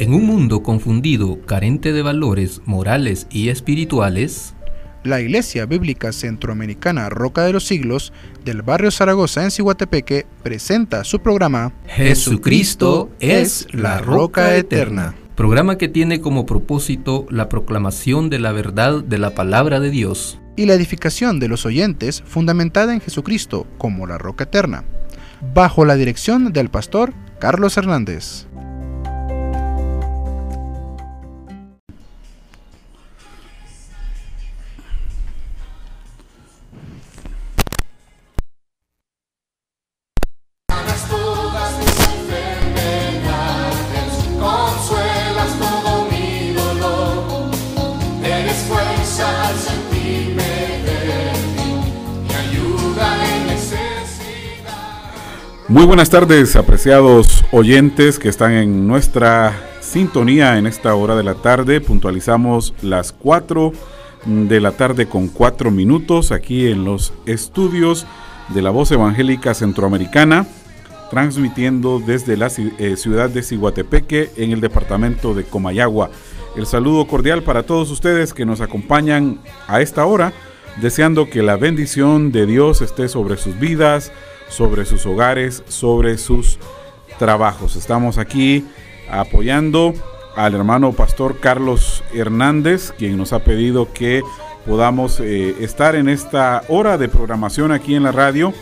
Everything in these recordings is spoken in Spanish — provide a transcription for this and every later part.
En un mundo confundido, carente de valores morales y espirituales, la Iglesia Bíblica Centroamericana Roca de los Siglos del barrio Zaragoza en Cihuatepeque presenta su programa Jesucristo es la Roca Eterna. Programa que tiene como propósito la proclamación de la verdad de la palabra de Dios y la edificación de los oyentes fundamentada en Jesucristo como la Roca Eterna, bajo la dirección del pastor Carlos Hernández. Muy buenas tardes, apreciados oyentes que están en nuestra sintonía en esta hora de la tarde. Puntualizamos las 4 de la tarde con 4 minutos aquí en los estudios de la Voz Evangélica Centroamericana, transmitiendo desde la eh, ciudad de Ciguatepeque en el departamento de Comayagua. El saludo cordial para todos ustedes que nos acompañan a esta hora, deseando que la bendición de Dios esté sobre sus vidas sobre sus hogares, sobre sus trabajos. Estamos aquí apoyando al hermano pastor Carlos Hernández, quien nos ha pedido que podamos eh, estar en esta hora de programación aquí en la radio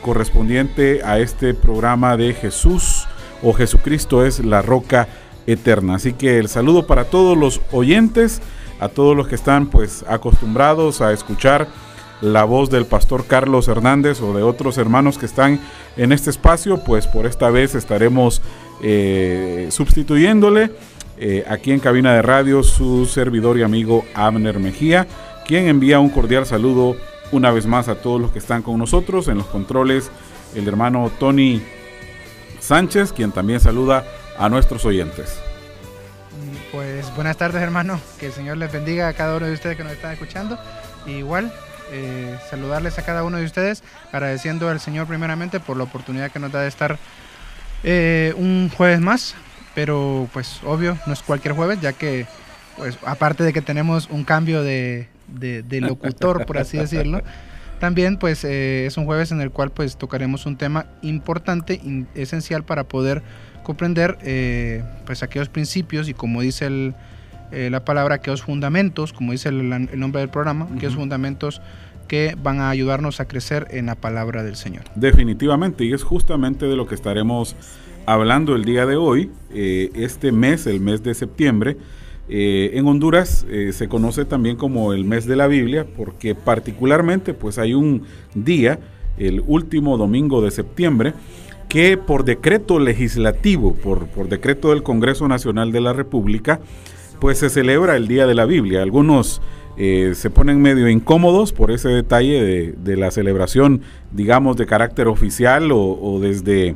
correspondiente a este programa de Jesús o Jesucristo es la roca eterna. Así que el saludo para todos los oyentes, a todos los que están pues acostumbrados a escuchar la voz del pastor Carlos Hernández o de otros hermanos que están en este espacio, pues por esta vez estaremos eh, sustituyéndole eh, aquí en cabina de radio su servidor y amigo Abner Mejía, quien envía un cordial saludo una vez más a todos los que están con nosotros en los controles, el hermano Tony Sánchez, quien también saluda a nuestros oyentes. Pues buenas tardes hermano, que el Señor les bendiga a cada uno de ustedes que nos están escuchando. igual eh, saludarles a cada uno de ustedes, agradeciendo al Señor primeramente por la oportunidad que nos da de estar eh, un jueves más, pero pues obvio, no es cualquier jueves, ya que pues aparte de que tenemos un cambio de, locutor, por así decirlo, también pues eh, es un jueves en el cual pues tocaremos un tema importante, esencial para poder comprender pues aquellos principios y como dice el, eh, la palabra aquellos fundamentos, como dice el, nombre del programa, aquellos fundamentos que van a ayudarnos a crecer en la palabra del Señor. Definitivamente, y es justamente de lo que estaremos hablando el día de hoy, eh, este mes, el mes de septiembre. Eh, en Honduras se conoce también como el mes de la Biblia, porque particularmente pues hay un día, el último domingo de septiembre, que por decreto legislativo, por, por decreto del Congreso Nacional de la República, pues se celebra el Día de la Biblia. Algunos eh, se ponen medio incómodos por ese detalle de, la celebración, digamos, de carácter oficial o, desde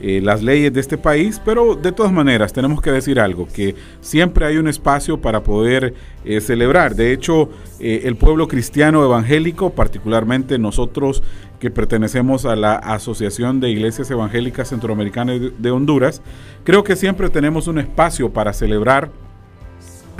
eh, las leyes de este país, pero de todas maneras tenemos que decir algo, que siempre hay un espacio para poder eh, celebrar. De hecho, el pueblo cristiano evangélico, particularmente nosotros que pertenecemos a la Asociación de Iglesias Evangélicas Centroamericanas de Honduras, creo que siempre tenemos un espacio para celebrar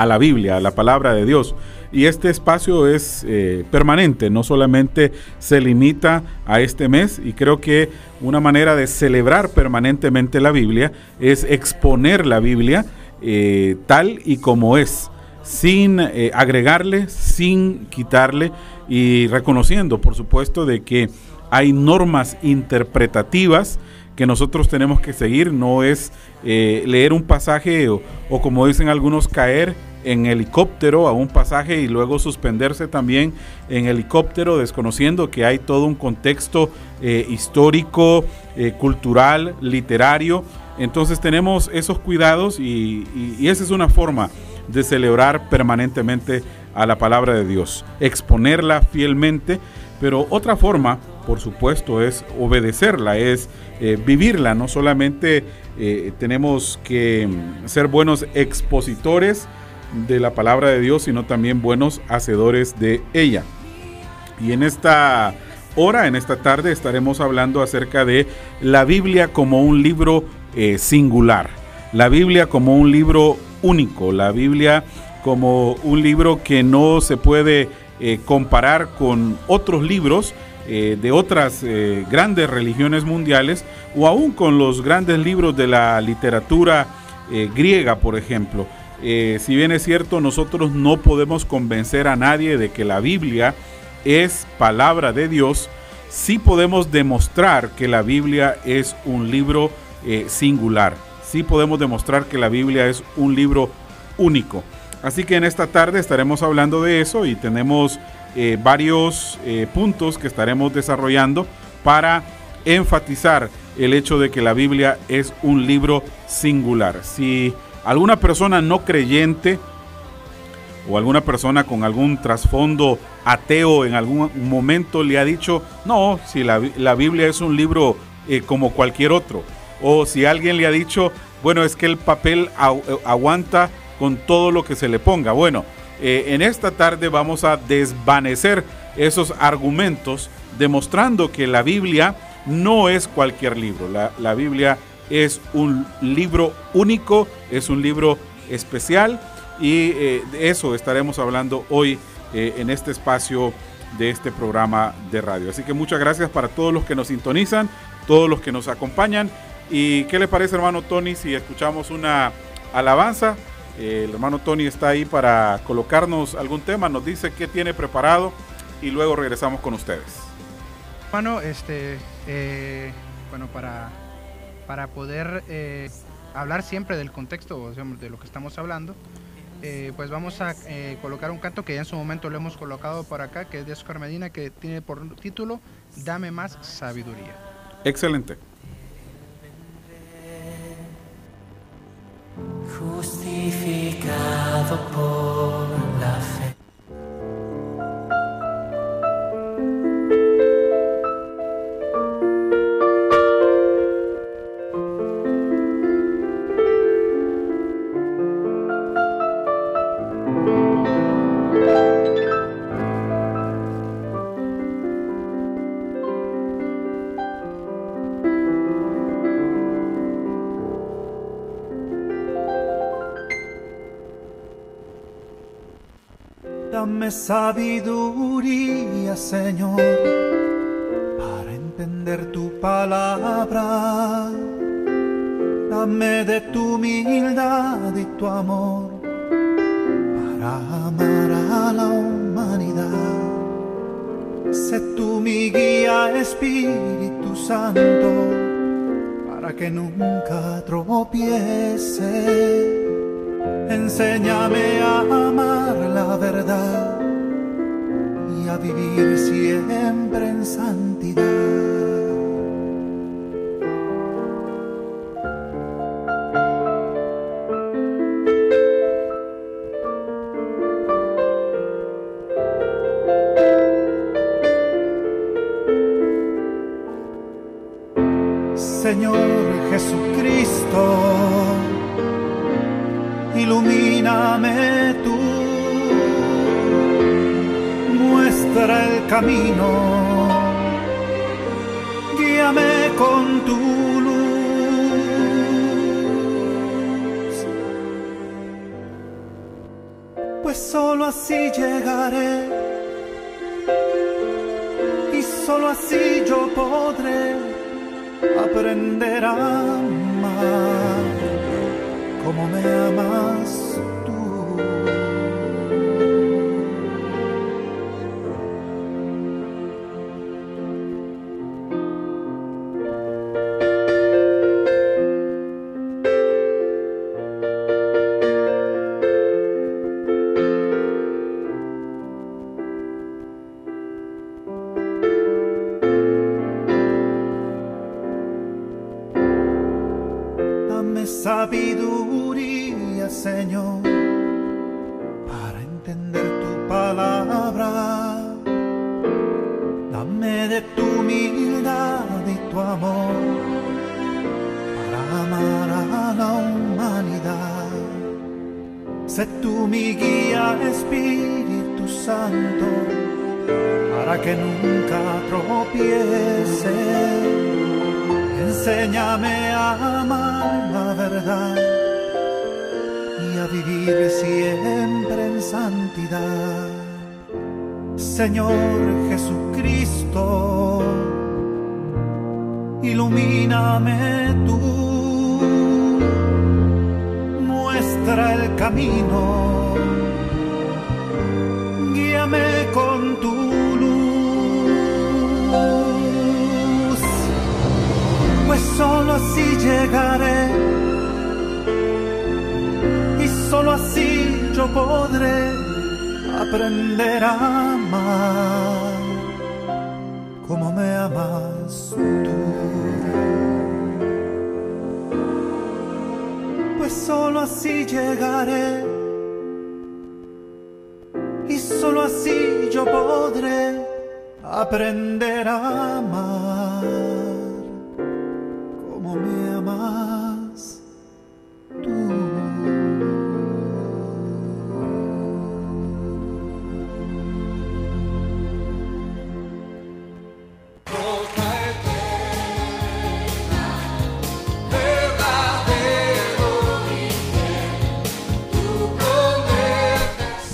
a la Biblia, a la palabra de Dios. Y este espacio es eh, permanente, no solamente se limita a este mes y creo que una manera de celebrar permanentemente la Biblia es exponer la Biblia eh, tal y como es, sin eh, agregarle, sin quitarle y reconociendo, por supuesto, de que hay normas interpretativas que nosotros tenemos que seguir, no es leer un pasaje o, o como dicen algunos, caer en helicóptero a un pasaje y luego suspenderse también en helicóptero, desconociendo que hay todo un contexto eh, histórico, eh, cultural, literario. Entonces tenemos esos cuidados y, esa es una forma de celebrar permanentemente a la palabra de Dios, exponerla fielmente, pero otra forma, por supuesto, es obedecerla, es eh, vivirla, no solamente tenemos que ser buenos expositores, de la palabra de Dios, sino también buenos hacedores de ella. Y en esta hora, en esta tarde, estaremos hablando acerca de la Biblia como un libro eh, singular. la Biblia como un libro único, la Biblia como un libro que no se puede eh, comparar con otros libros eh, de otras grandes religiones mundiales o aún con los grandes libros de la literatura griega, por ejemplo. Si bien es cierto, nosotros no podemos convencer a nadie de que la Biblia es palabra de Dios, sí podemos demostrar que la Biblia es un libro singular. Sí podemos demostrar que la Biblia es un libro único. Así que en esta tarde estaremos hablando de eso y tenemos eh, varios eh, puntos que estaremos desarrollando para enfatizar el hecho de que la Biblia es un libro singular. Si alguna persona no creyente o alguna persona con algún trasfondo ateo en algún momento le ha dicho, no, si la, Biblia es un libro eh, como cualquier otro. O si alguien le ha dicho, bueno, es que el papel aguanta con todo lo que se le ponga. Bueno, eh, en esta tarde vamos a desvanecer esos argumentos demostrando que la Biblia no es cualquier libro. La, Biblia es un libro único, es un libro especial y eh, de eso estaremos hablando hoy eh, en este espacio de este programa de radio. Así que muchas gracias para todos los que nos sintonizan, todos los que nos acompañan. ¿Y qué le parece, hermano Tony, si escuchamos una alabanza? el hermano Tony está ahí para colocarnos algún tema, nos dice qué tiene preparado y luego regresamos con ustedes. Hermano, este, eh, bueno, para, para poder eh, hablar siempre del contexto de lo que estamos hablando, eh, pues vamos a colocar un canto que ya en su momento lo hemos colocado por acá, que es de Oscar Medina, que tiene por título Dame más sabiduría. Excelente. justificado por la fe. Sabiduría, Señor, para entender tu palabra. Dame de tu humildad y tu amor para amar a la humanidad. Sé tú mi guía, Espíritu Santo, para que nunca tropiece. Enséñame a amar la verdad vivir siempre en santidad.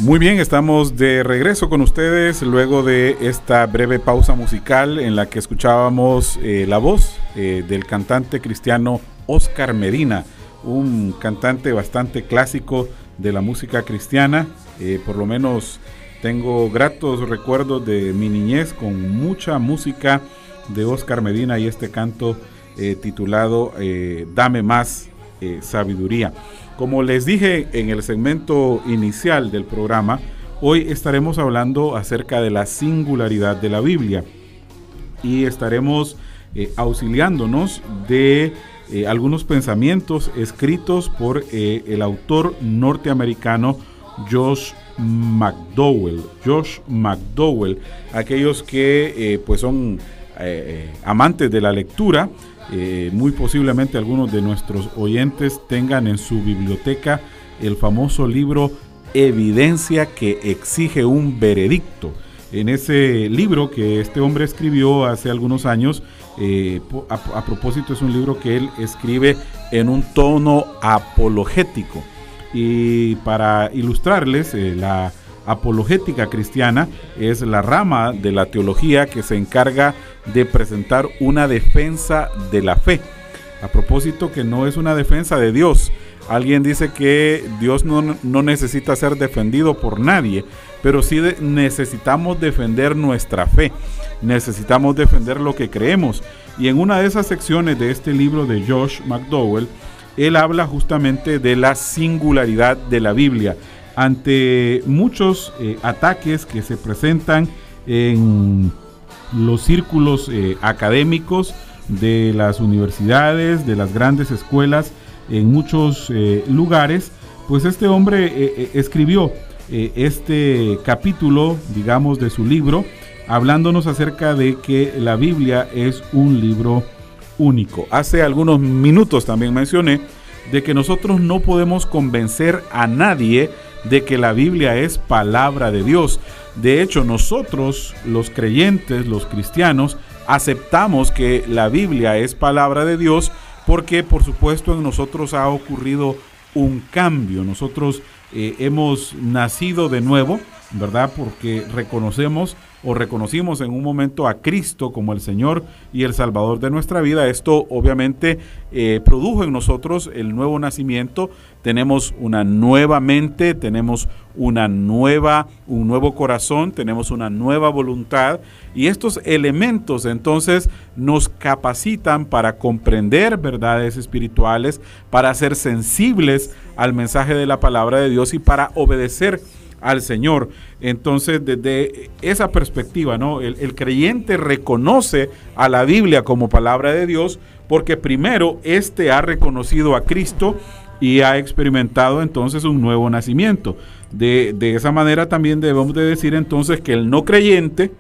Muy bien, estamos de regreso con ustedes luego de esta breve pausa musical en la que escuchábamos eh, la voz eh, del cantante cristiano Oscar Medina, un cantante bastante clásico de la música cristiana, eh, por lo menos tengo gratos recuerdos de mi niñez con mucha música de Oscar Medina y este canto titulado Dame más sabiduría. Como les dije en el segmento inicial del programa, hoy estaremos hablando acerca de la singularidad de la Biblia y estaremos eh, auxiliándonos de eh, algunos pensamientos escritos por eh, el autor norteamericano Josh McDowell. Josh McDowell, aquellos que pues son amantes de la lectura, eh, muy posiblemente algunos de nuestros oyentes tengan en su biblioteca el famoso libro Evidencia que exige un veredicto. En ese libro que este hombre escribió hace algunos años, eh, a, propósito es un libro que él escribe en un tono apologético. Y para ilustrarles eh, la apologética cristiana es la rama de la teología que se encarga de presentar una defensa de la fe. A propósito que no es una defensa de Dios. Alguien dice que Dios no, no necesita ser defendido por nadie, pero sí necesitamos defender nuestra fe. Necesitamos defender lo que creemos. Y en una de esas secciones de este libro de Josh McDowell, él habla justamente de la singularidad de la Biblia ante muchos eh, ataques que se presentan en los círculos eh, académicos de las universidades, de las grandes escuelas, en muchos eh, lugares, pues este hombre escribió este capítulo, digamos, de su libro, hablándonos acerca de que la Biblia es un libro único. Hace algunos minutos también mencioné de que nosotros no podemos convencer a nadie de que la Biblia es palabra de Dios. De hecho, nosotros, los creyentes, los cristianos, aceptamos que la Biblia es palabra de Dios porque, por supuesto, en nosotros ha ocurrido un cambio. Nosotros eh, hemos nacido de nuevo, ¿verdad? Porque reconocemos o reconocimos en un momento a Cristo como el Señor y el Salvador de nuestra vida. Esto obviamente eh, produjo en nosotros el nuevo nacimiento. Tenemos una nueva mente, tenemos una nueva, un nuevo corazón, tenemos una nueva voluntad y estos elementos entonces nos capacitan para comprender verdades espirituales, para ser sensibles al mensaje de la palabra de Dios y para obedecer al Señor. Entonces, desde esa perspectiva, ¿no? El, creyente reconoce a la Biblia como palabra de Dios porque primero éste ha reconocido a Cristo y ha experimentado entonces un nuevo nacimiento. De, de esa manera también debemos de decir entonces que el no creyente,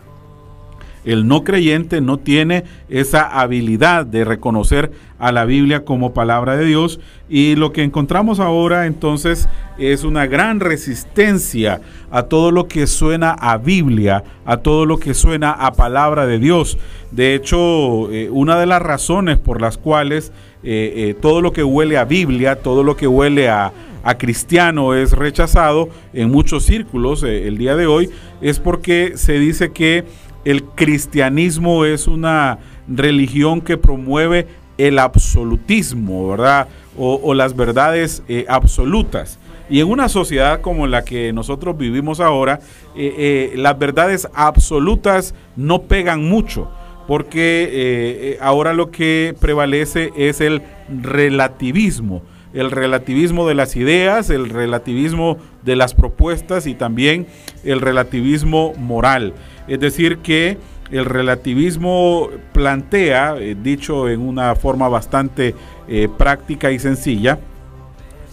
el no creyente no tiene esa habilidad de reconocer a la Biblia como palabra de Dios y lo que encontramos ahora entonces es una gran resistencia a todo lo que suena a Biblia, a todo lo que suena a palabra de Dios. De hecho, eh, una de las razones por las cuales eh, eh, todo lo que huele a Biblia, todo lo que huele a, cristiano es rechazado en muchos círculos el día de hoy, es porque se dice que el cristianismo es una religión que promueve el absolutismo, ¿verdad? O, las verdades eh, absolutas. Y en una sociedad como la que nosotros vivimos ahora, eh, las verdades absolutas no pegan mucho porque eh, ahora lo que prevalece es el relativismo, el relativismo de las ideas, el relativismo de las propuestas y también el relativismo moral. Es decir, que el relativismo plantea, eh, dicho en una forma bastante eh, práctica y sencilla,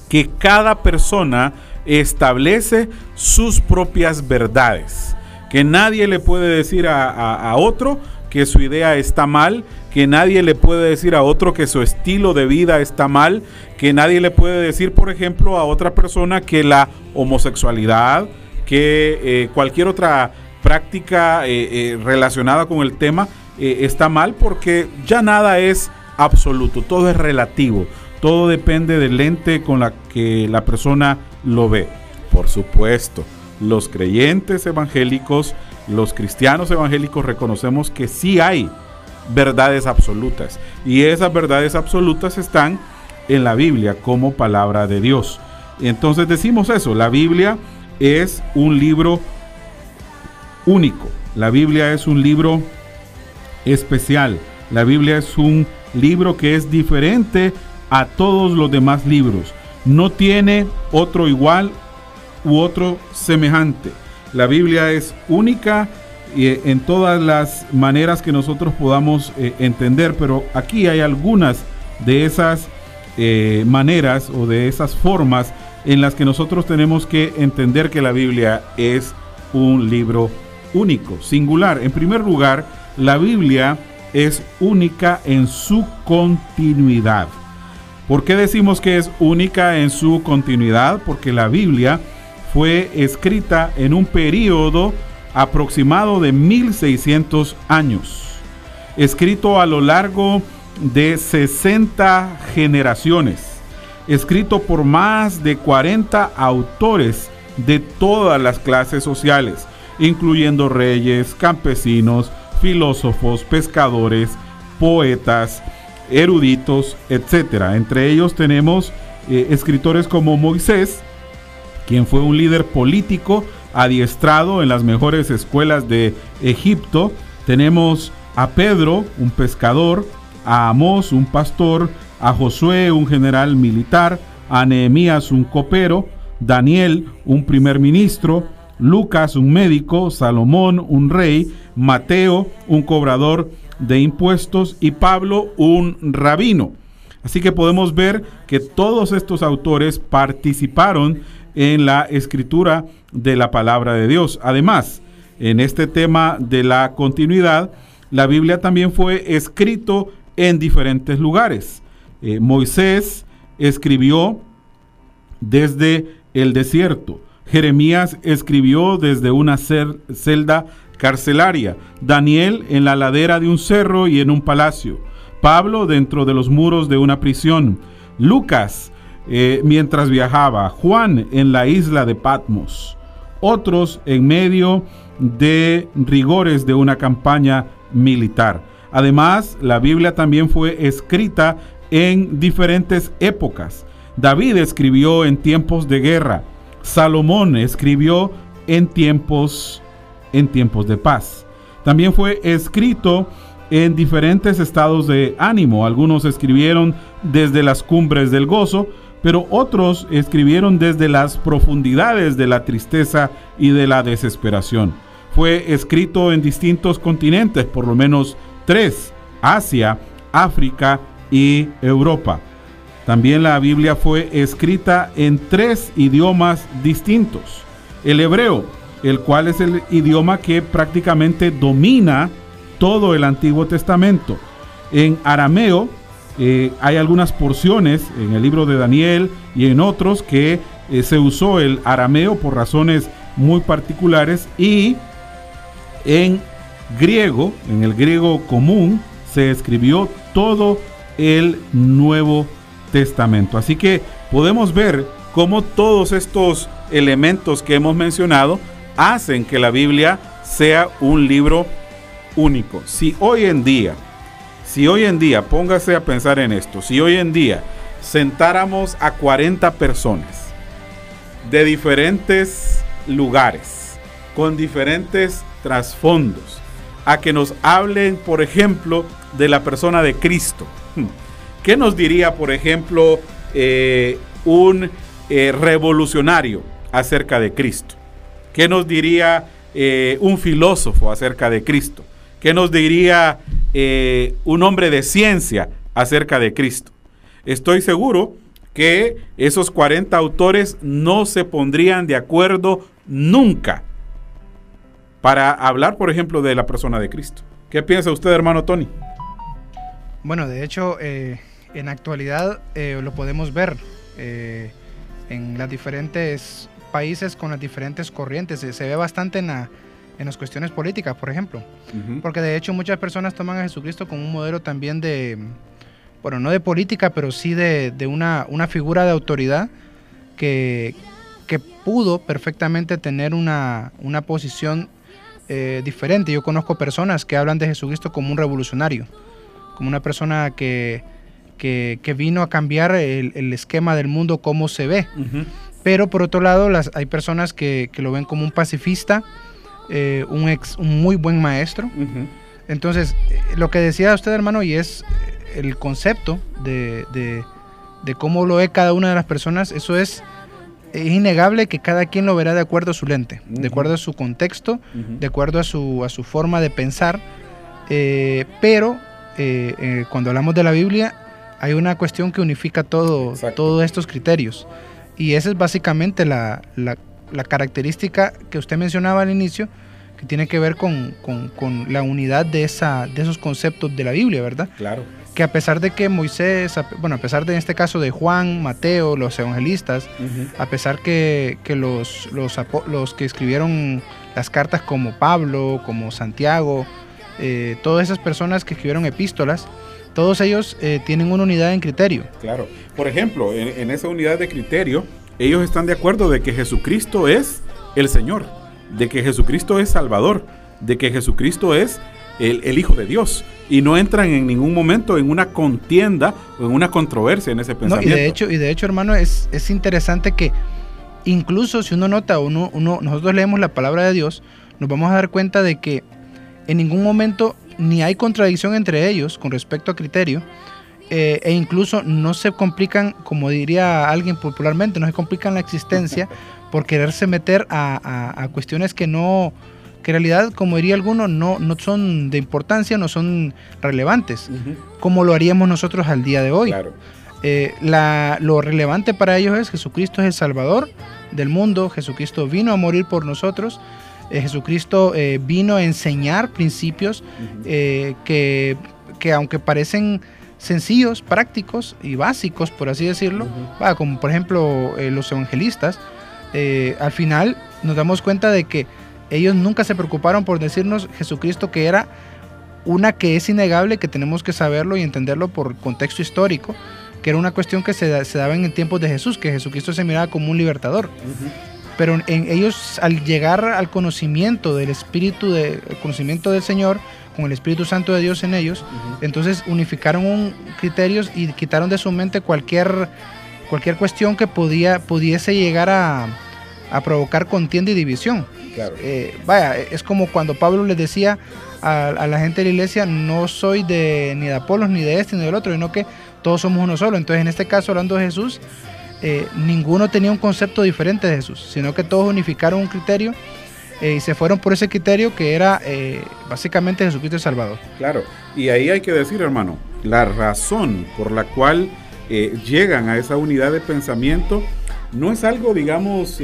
que cada persona establece sus propias verdades, que nadie le puede decir a otro que su idea está mal, que nadie le puede decir a otro que su estilo de vida está mal, que nadie le puede decir, por ejemplo, a otra persona que la homosexualidad, que eh, cualquier otra práctica eh, eh, relacionada con el tema está mal, porque ya nada es absoluto, todo es relativo, todo depende del lente con la que la persona lo ve. Por supuesto, los creyentes evangélicos los cristianos evangélicos reconocemos que sí hay verdades absolutas y esas verdades absolutas están en la Biblia como palabra de Dios. Entonces decimos eso, la Biblia es un libro único, la Biblia es un libro especial, la Biblia es un libro que es diferente a todos los demás libros, no tiene otro igual u otro semejante. La Biblia es única eh, en todas las maneras que nosotros podamos eh, entender, pero aquí hay algunas de esas eh, maneras o de esas formas en las que nosotros tenemos que entender que la Biblia es un libro único, singular. En primer lugar, la Biblia es única en su continuidad. ¿Por qué decimos que es única en su continuidad? Porque la Biblia fue escrita en un periodo aproximado de 1600 años, escrito a lo largo de 60 generaciones, escrito por más de 40 autores de todas las clases sociales, incluyendo reyes, campesinos, filósofos, pescadores, poetas, eruditos, etc. Entre ellos tenemos eh, escritores como Moisés, quien fue un líder político adiestrado en las mejores escuelas de Egipto. Tenemos a Pedro, un pescador, a Amós, un pastor, a Josué, un general militar, a Nehemías, un copero, Daniel, un primer ministro, Lucas, un médico, Salomón, un rey, Mateo, un cobrador de impuestos y Pablo, un rabino. Así que podemos ver que todos estos autores participaron en la escritura de la palabra de Dios. Además, en este tema de la continuidad, la Biblia también fue escrito en diferentes lugares. Eh, Moisés escribió desde el desierto. Jeremías escribió desde una celda carcelaria. Daniel en la ladera de un cerro y en un palacio. Pablo dentro de los muros de una prisión. Lucas eh, mientras viajaba, Juan en la isla de Patmos, otros en medio de rigores de una campaña militar. Además, la Biblia también fue escrita en diferentes épocas. David escribió en tiempos de guerra. Salomón escribió en tiempos en tiempos de paz. También fue escrito en diferentes estados de ánimo. Algunos escribieron desde las cumbres del gozo, pero otros escribieron desde las profundidades de la tristeza y de la desesperación. Fue escrito en distintos continentes, por lo menos tres, Asia, África y Europa. También la Biblia fue escrita en tres idiomas distintos. El hebreo, el cual es el idioma que prácticamente domina todo el Antiguo Testamento. En arameo, eh, hay algunas porciones en el libro de Daniel y en otros que eh, se usó el arameo por razones muy particulares y en griego, en el griego común, se escribió todo el Nuevo Testamento. Así que podemos ver cómo todos estos elementos que hemos mencionado hacen que la Biblia sea un libro único. Si hoy en día, si hoy en día, póngase a pensar en esto, si hoy en día sentáramos a 40 personas de diferentes lugares, con diferentes trasfondos, a que nos hablen, por ejemplo, de la persona de Cristo. ¿Qué nos diría, por ejemplo, eh, un eh, revolucionario acerca de Cristo? ¿Qué nos diría eh, un filósofo acerca de Cristo? ¿Qué nos diría un hombre de ciencia acerca de Cristo? Estoy seguro que esos 40 autores no se pondrían de acuerdo nunca para hablar, por ejemplo, de la persona de Cristo. ¿Qué piensa usted, hermano Tony? Bueno, de hecho, en actualidad eh, lo podemos ver eh, en los diferentes países con las diferentes corrientes. Se, ve bastante en, en, las cuestiones políticas, por ejemplo. Porque de hecho muchas personas toman a Jesucristo como un modelo también de, bueno, no de política, pero sí de, una, una, figura de autoridad que, que pudo perfectamente tener una, una posición eh, diferente. Yo conozco personas que hablan de Jesucristo como un revolucionario, como una persona que, que, vino a cambiar el, esquema del mundo como se ve. Pero por otro lado, las, hay personas que, lo ven como un pacifista, eh, un, ex, un muy buen maestro. Entonces, eh, lo que decía usted, hermano, y es el concepto de, de, de cómo lo ve cada una de las personas, eso es es innegable que cada quien lo verá de acuerdo a su lente, de acuerdo a su contexto, de acuerdo a su, a su forma de pensar. Eh, pero eh, eh, cuando hablamos de la Biblia, hay una cuestión que unifica todo, todos estos criterios. Y esa es básicamente la, la, característica que usted mencionaba al inicio, que tiene que ver con, con, con, la unidad de, esa, de esos conceptos de la Biblia, ¿verdad? Claro que a pesar de que Moisés, bueno, a pesar de en este caso de Juan, Mateo, los evangelistas, a pesar que, que los, los, los, que escribieron las cartas como Pablo, como Santiago, eh, todas esas personas que escribieron epístolas, todos ellos eh, tienen una unidad en criterio. Claro. Por ejemplo, en, en esa unidad de criterio, ellos están de acuerdo de que Jesucristo es el Señor, de que Jesucristo es Salvador, de que Jesucristo es el, Hijo de Dios y no entran en ningún momento en una contienda o en una controversia en ese pensamiento. y de hecho, y de hecho hermano, es, es interesante que incluso si uno nota, uno, uno, nosotros leemos la palabra de Dios, nos vamos a dar cuenta de que en ningún momento ni hay contradicción entre ellos con respecto a criterio, eh, e incluso no se complican, como diría alguien popularmente, no se complican la existencia por quererse meter a cuestiones que no, que en realidad, como diría alguno, no, no son de importancia, no son relevantes, como lo haríamos nosotros al día de hoy. Eh, lo relevante para ellos es Jesucristo es el Salvador del mundo, Jesucristo vino a morir por nosotros, eh, Jesucristo eh, vino a enseñar principios que, que, aunque parecen sencillos, prácticos y básicos, por así decirlo, como por ejemplo los evangelistas, al final nos damos cuenta de que ellos nunca se preocuparon por decirnos Jesucristo que era una que es innegable, que tenemos que saberlo y entenderlo por contexto histórico, que era una cuestión que se, daba en el tiempo de Jesús, que Jesucristo se miraba como un libertador. Pero en ellos, al llegar al conocimiento del Espíritu, de, conocimiento del Señor, con el Espíritu Santo de Dios en ellos, entonces unificaron un criterios y quitaron de su mente cualquier, cualquier cuestión que podía, pudiese llegar a, a provocar contienda y división. Eh, vaya, es como cuando Pablo les decía a, la gente de la iglesia, no soy de ni de Apolos, ni de este, ni del otro, sino que todos somos uno solo. Entonces, en este caso, hablando de Jesús, eh, ninguno tenía un concepto diferente de Jesús, sino que todos unificaron un criterio eh, y se fueron por ese criterio que era básicamente Jesucristo el Salvador. Claro, y ahí hay que decir, hermano, la razón por la cual llegan a esa unidad de pensamiento no es algo, digamos,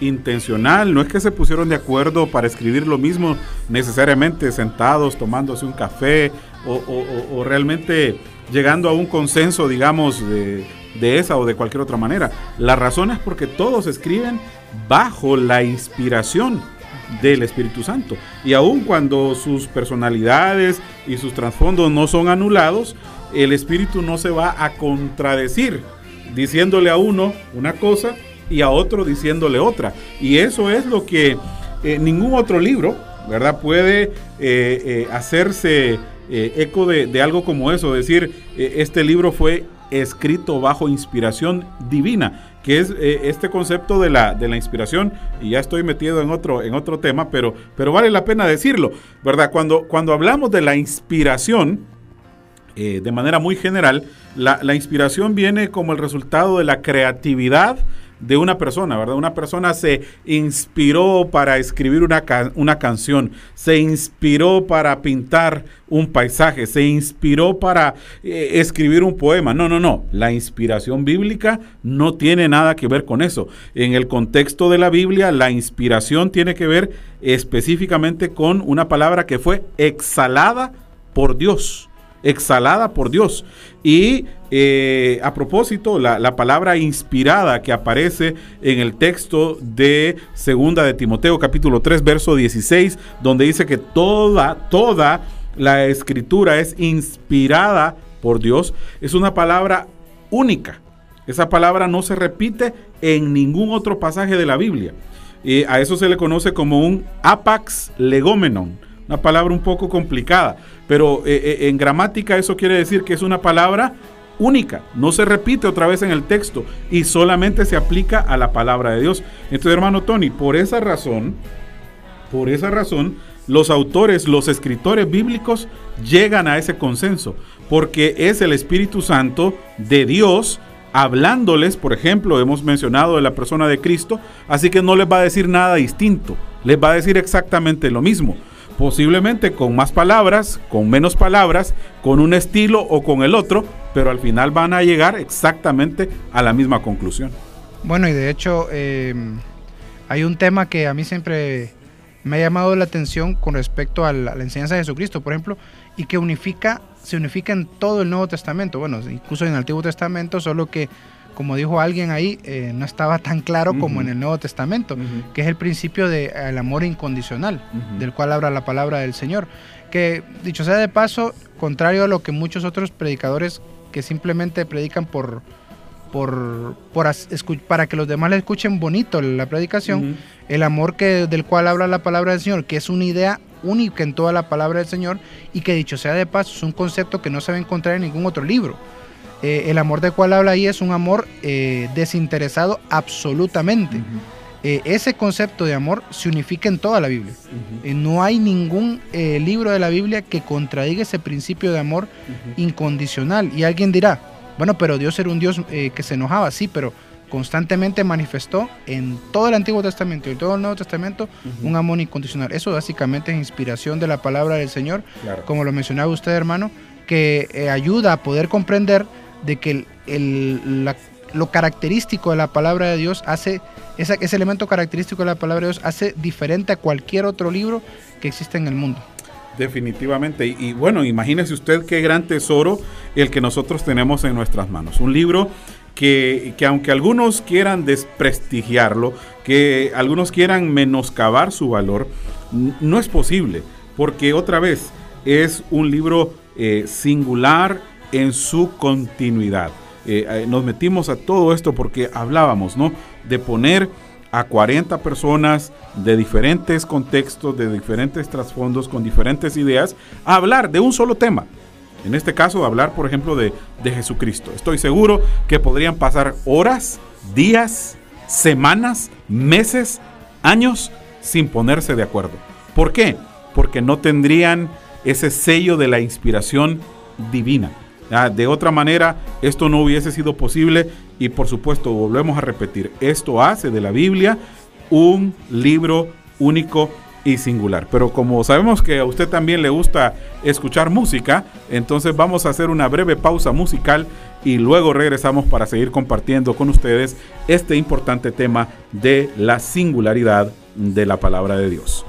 intencional, no es que se pusieron de acuerdo para escribir lo mismo necesariamente sentados tomándose un café o, realmente llegando a un consenso, digamos, de, de, esa o de cualquier otra manera. La razón es porque todos escriben bajo la inspiración del Espíritu Santo. Y aun cuando sus personalidades y sus trasfondos no son anulados, el Espíritu no se va a contradecir diciéndole a uno una cosa y a otro diciéndole otra. Y eso es lo que eh, ningún otro libro, ¿verdad? Puede eh, eh, hacerse eco de, algo como eso, decir, este libro fue escrito bajo inspiración divina, que es este concepto de la, de la inspiración, y ya estoy metido en otro, en otro tema, pero, pero vale la pena decirlo, ¿verdad? Cuando, cuando hablamos de la inspiración, de manera muy general, la, la, inspiración viene como el resultado de la creatividad de una persona, ¿verdad? Una persona se inspiró para escribir una, una canción, se inspiró para pintar un paisaje, se inspiró para eh, escribir un poema. No, no, no. La inspiración bíblica no tiene nada que ver con eso. En el contexto de la Biblia, la inspiración tiene que ver específicamente con una palabra que fue exhalada por Dios exhalada por Dios. Y eh, a propósito, la, palabra inspirada que aparece en el texto de Segunda de Timoteo capítulo 3 verso 16, donde dice que toda, toda la escritura es inspirada por Dios, es una palabra única. Esa palabra no se repite en ningún otro pasaje de la Biblia. y a eso se le conoce como un apax legomenon, una palabra un poco complicada, pero eh, eh, en gramática eso quiere decir que es una palabra única, no se repite otra vez en el texto y solamente se aplica a la palabra de Dios. Entonces, hermano Tony, por esa razón, por esa razón, los autores, los escritores bíblicos llegan a ese consenso, porque es el Espíritu Santo de Dios hablándoles, por ejemplo, hemos mencionado de la persona de Cristo, así que no les va a decir nada distinto, les va a decir exactamente lo mismo posiblemente con más palabras, con menos palabras, con un estilo o con el otro, pero al final van a llegar exactamente a la misma conclusión. Bueno, y de hecho em, hay un tema que a mí siempre me ha llamado la atención con respecto a la, enseñanza de Jesucristo, por ejemplo, y que unifica, se unifica en todo el Nuevo Testamento, bueno, incluso en el Antiguo Testamento, solo que como dijo alguien ahí, eh, no estaba tan claro como en el Nuevo Testamento, que es el principio del amor incondicional, del cual habla la palabra del Señor. Que, dicho sea de paso, contrario a lo que muchos otros predicadores que simplemente predican por, por, para que los demás le escuchen bonito la predicación, el amor que, del cual habla la palabra del Señor, que es una idea única en toda la palabra del Señor y que dicho sea de paso es un concepto que no se va a encontrar en ningún otro libro. Eh, el amor del cual habla ahí es un amor eh, desinteresado absolutamente. Eh, ese concepto de amor se unifica en toda la Biblia. no hay ningún libro de la Biblia que contradiga ese principio de amor incondicional. Y alguien dirá, bueno, pero Dios era un Dios que se enojaba, sí, pero constantemente manifestó en todo el Antiguo Testamento y todo el Nuevo Testamento un amor incondicional. Eso básicamente es inspiración de la palabra del Señor, como lo mencionaba usted, hermano, que ayuda a poder comprender de que lo característico de la palabra de Dios hace, ese, ese elemento característico de la palabra de Dios hace diferente a cualquier otro libro que existe en el mundo. Definitivamente. Y, bueno, imagínese usted qué gran tesoro el que nosotros tenemos en nuestras manos. Un libro que, que, aunque algunos quieran desprestigiarlo, que algunos quieran menoscabar su valor, no es posible. Porque otra vez es un libro eh, singular, en su continuidad. Eh, eh, nos metimos a todo esto porque hablábamos, ¿no? De poner a 40 personas de diferentes contextos, de diferentes trasfondos, con diferentes ideas, a hablar de un solo tema. En este caso, hablar, por ejemplo, de, de Jesucristo. Estoy seguro que podrían pasar horas, días, semanas, meses, años sin ponerse de acuerdo. ¿Por qué? Porque no tendrían ese sello de la inspiración divina. Ah, de otra manera, esto no hubiese sido posible y por supuesto, volvemos a repetir, esto hace de la Biblia un libro único y singular. Pero como sabemos que a usted también le gusta escuchar música, entonces vamos a hacer una breve pausa musical y luego regresamos para seguir compartiendo con ustedes este importante tema de la singularidad de la palabra de Dios.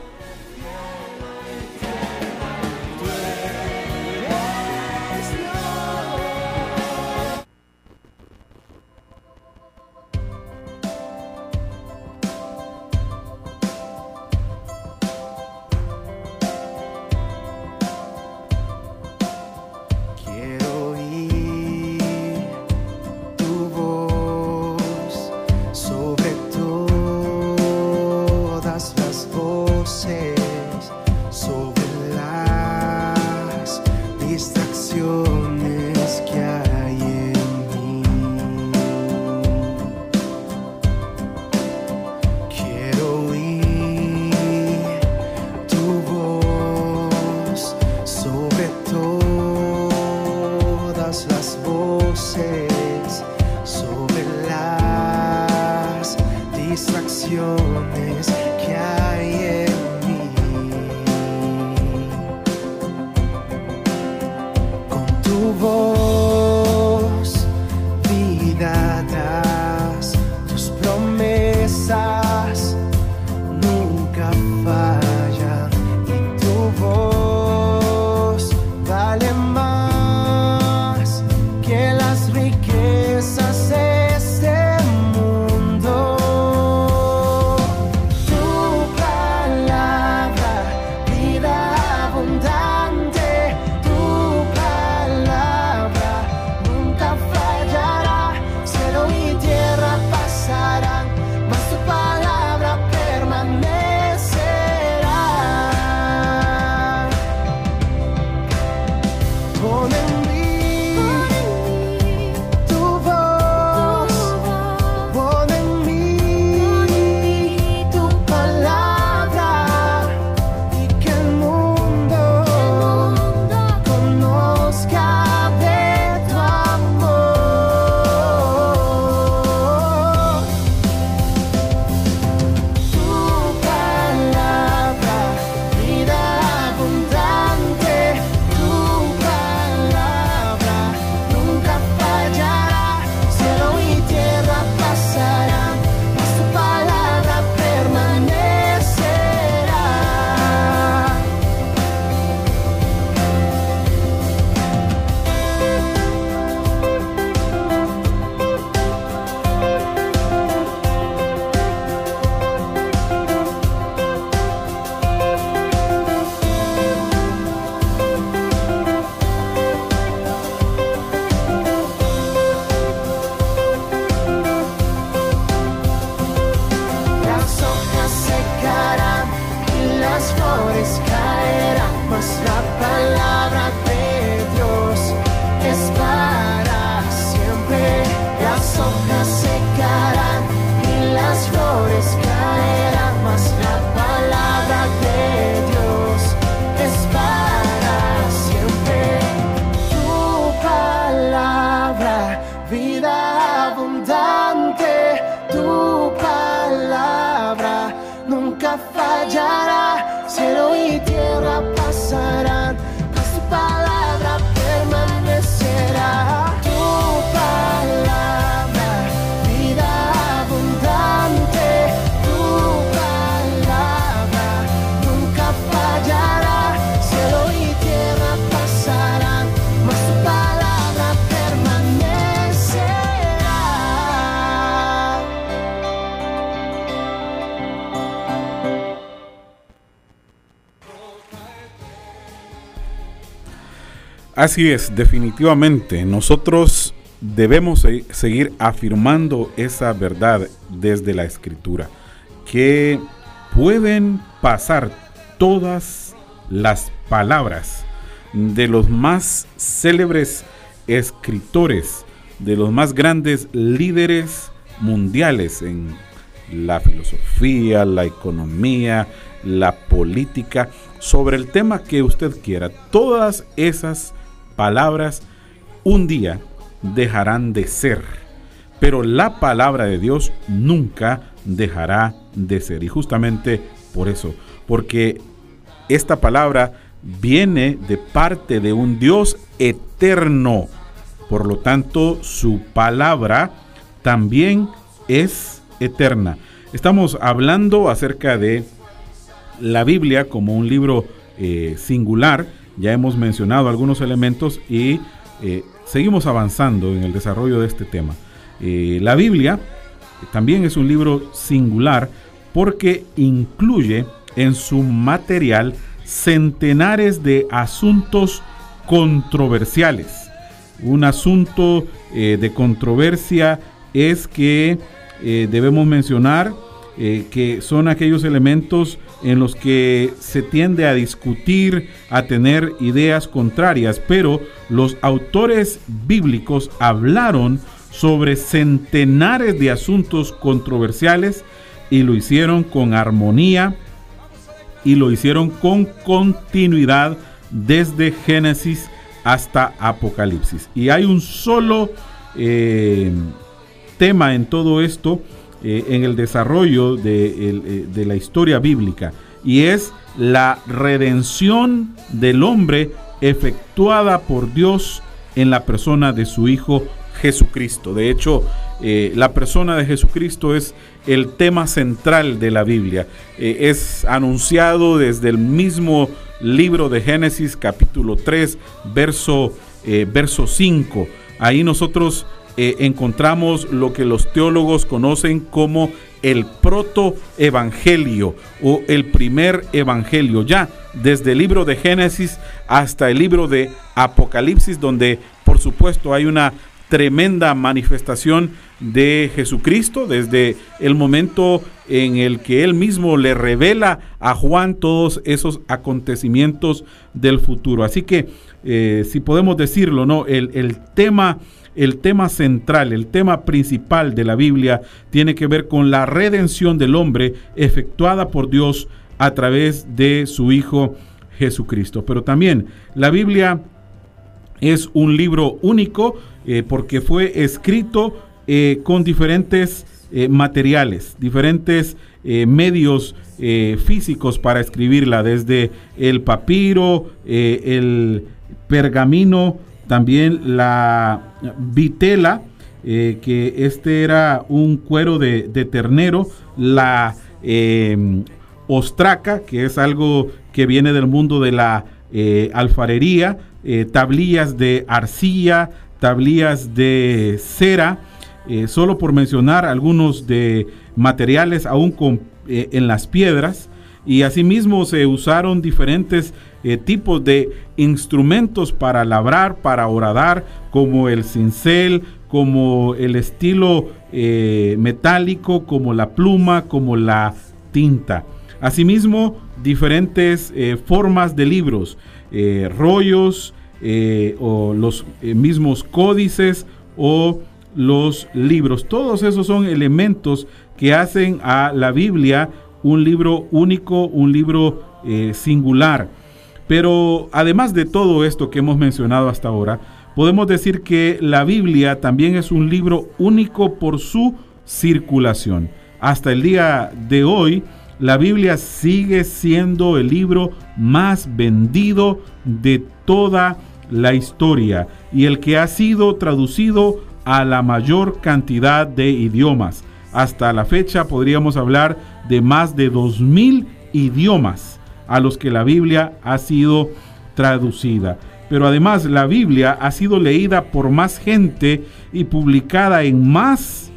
Así es, definitivamente. Nosotros debemos se- seguir afirmando esa verdad desde la escritura. Que pueden pasar todas las palabras de los más célebres escritores, de los más grandes líderes mundiales en la filosofía, la economía, la política, sobre el tema que usted quiera. Todas esas palabras un día dejarán de ser, pero la palabra de Dios nunca dejará de ser. Y justamente por eso, porque esta palabra viene de parte de un Dios eterno. Por lo tanto, su palabra también es eterna. Estamos hablando acerca de la Biblia como un libro eh, singular. Ya hemos mencionado algunos elementos y eh, seguimos avanzando en el desarrollo de este tema. Eh, la Biblia también es un libro singular porque incluye en su material centenares de asuntos controversiales. Un asunto eh, de controversia es que debemos mencionar eh, que son aquellos elementos en los que se tiende a discutir, a tener ideas contrarias, pero los autores bíblicos hablaron sobre centenares de asuntos controversiales y lo hicieron con armonía y lo hicieron con continuidad desde Génesis hasta Apocalipsis. Y hay un solo eh, tema en todo esto eh, en el desarrollo eh, de la historia bíblica y es la redención del hombre efectuada por Dios en la persona de su Hijo Jesucristo. De hecho, eh, la persona de Jesucristo es el tema central de la Biblia. Es anunciado desde el mismo libro de Génesis capítulo 3, verso, verso 5. Ahí nosotros encontramos lo que los teólogos conocen como el protoevangelio o el primer evangelio, ya desde el libro de Génesis hasta el libro de Apocalipsis, donde por supuesto hay una tremenda manifestación de Jesucristo desde el momento en el que él mismo le revela a Juan todos esos acontecimientos del futuro. Así que, eh, si podemos decirlo, ¿no? El, el tema el tema central, el tema principal de la Biblia tiene que ver con la redención del hombre efectuada por Dios a través de su Hijo Jesucristo. Pero también la Biblia es un libro único eh, porque fue escrito eh, con diferentes eh, materiales, diferentes medios físicos para escribirla, desde el papiro, el pergamino, también la vitela, que este era un cuero de, ternero, la ostraca, que es algo que viene del mundo de la alfarería, tablillas de arcilla, tablillas de cera, eh, solo por mencionar algunos de materiales aún con, eh, en las piedras. Y asimismo se usaron diferentes eh, tipos de instrumentos para labrar, para horadar, como el cincel, como el estilo metálico, como la pluma, como la tinta. Asimismo, diferentes formas de libros, rollos, eh, o los eh, mismos códices o los libros. Todos esos son elementos que hacen a la Biblia un libro único, un libro eh, singular. Pero además de todo esto que hemos mencionado hasta ahora, podemos decir que la Biblia también es un libro único por su circulación. Hasta el día de hoy, la Biblia sigue siendo el libro más vendido de toda la historia y el que ha sido traducido a la mayor cantidad de idiomas. Hasta la fecha podríamos hablar de más de 2.000 idiomas a los que la Biblia ha sido traducida. Pero además la Biblia ha sido leída por más gente y publicada en más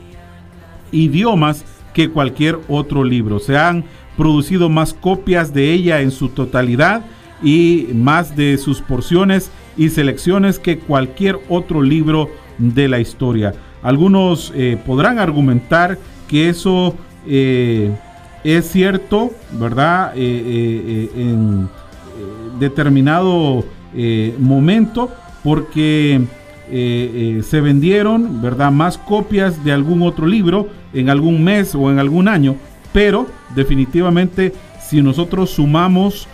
idiomas que cualquier otro libro. Se han producido más copias de ella en su totalidad y más de sus porciones y selecciones que cualquier otro libro de la historia. Algunos eh, podrán argumentar que eso eh, es cierto, ¿verdad? Eh, en determinado momento, porque se vendieron, ¿verdad? Más copias de algún otro libro en algún mes o en algún año, pero definitivamente si nosotros sumamos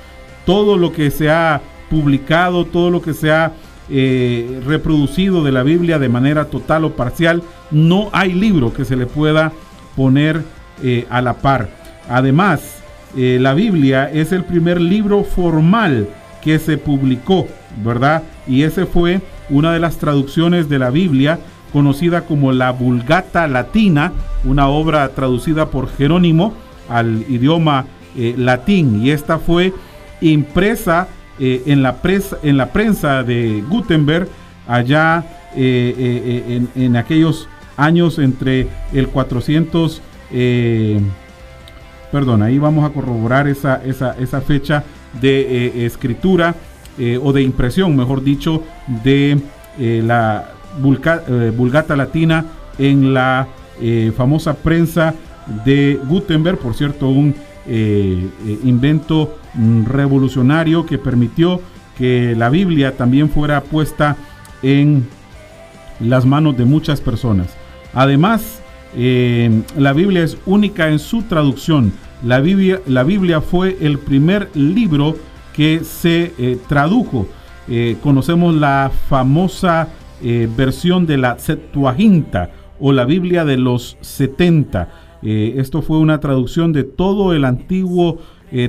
todo lo que se ha publicado, todo lo que se ha eh, reproducido de la Biblia de manera total o parcial, no hay libro que se le pueda poner eh, a la par. Además, eh, la Biblia es el primer libro formal que se publicó, ¿verdad? Y ese fue una de las traducciones de la Biblia conocida como la Vulgata Latina, una obra traducida por Jerónimo al idioma latín. Y esta fue impresa eh, en, la en prensa de Gutenberg allá eh, eh, en, aquellos años entre el 400, perdón, ahí vamos a corroborar esa, esa, fecha de escritura o de impresión, mejor dicho, de la Vulgata Latina en la famosa prensa de Gutenberg, por cierto, un invento revolucionario que permitió que la Biblia también fuera puesta en las manos de muchas personas. Además, eh, la Biblia es única en su traducción. La Biblia, la Biblia fue el primer libro que se eh, tradujo. Eh, conocemos la famosa versión de la Septuaginta o la Biblia de los 70. Eh, esto fue una traducción de todo el Antiguo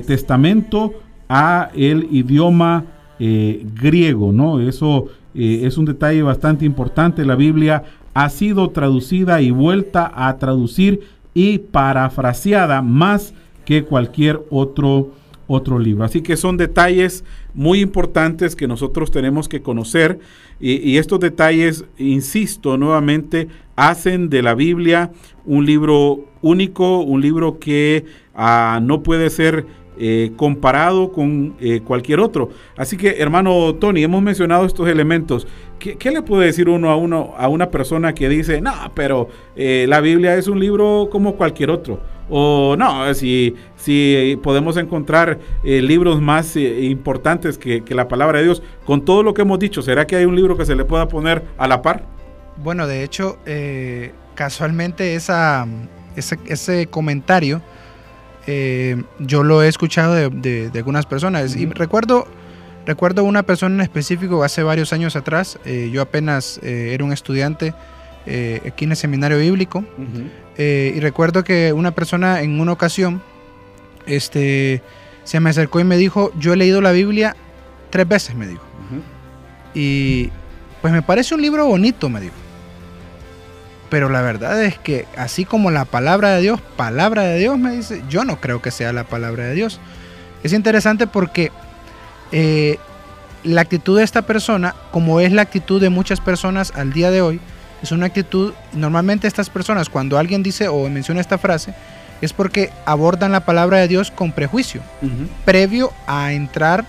Testamento a el idioma griego, ¿no? Eso es un detalle bastante importante. La Biblia ha sido traducida y vuelta a traducir y parafraseada más que cualquier otro otro libro. Así que son detalles muy importantes que nosotros tenemos que conocer y, estos detalles, insisto nuevamente, hacen de la Biblia un libro único, un libro que ah, no puede ser eh, comparado con eh, cualquier otro. Así que, hermano Tony, hemos mencionado estos elementos. ¿Qué, le puede decir uno a, uno a una persona que dice, no, pero eh, la Biblia es un libro como cualquier otro? O no, si, si podemos encontrar libros más importantes que, la palabra de Dios, con todo lo que hemos dicho, ¿será que hay un libro que se le pueda poner a la par? Bueno, de hecho, casualmente ese, ese comentario eh, yo lo he escuchado de, algunas personas. Y recuerdo, recuerdo una persona en específico hace varios años atrás. Eh, yo apenas eh, era un estudiante aquí en el seminario bíblico. y recuerdo que una persona en una ocasión este, se me acercó y me dijo, yo he leído la Biblia tres veces, me dijo. Y pues me parece un libro bonito, me dijo. Pero la verdad es que así como la palabra de Dios, palabra de Dios me dice, yo no creo que sea la palabra de Dios. Es interesante porque eh, la actitud de esta persona, como es la actitud de muchas personas al día de hoy, es una actitud, normalmente estas personas cuando alguien dice o menciona esta frase, es porque abordan la palabra de Dios con prejuicio, previo a entrar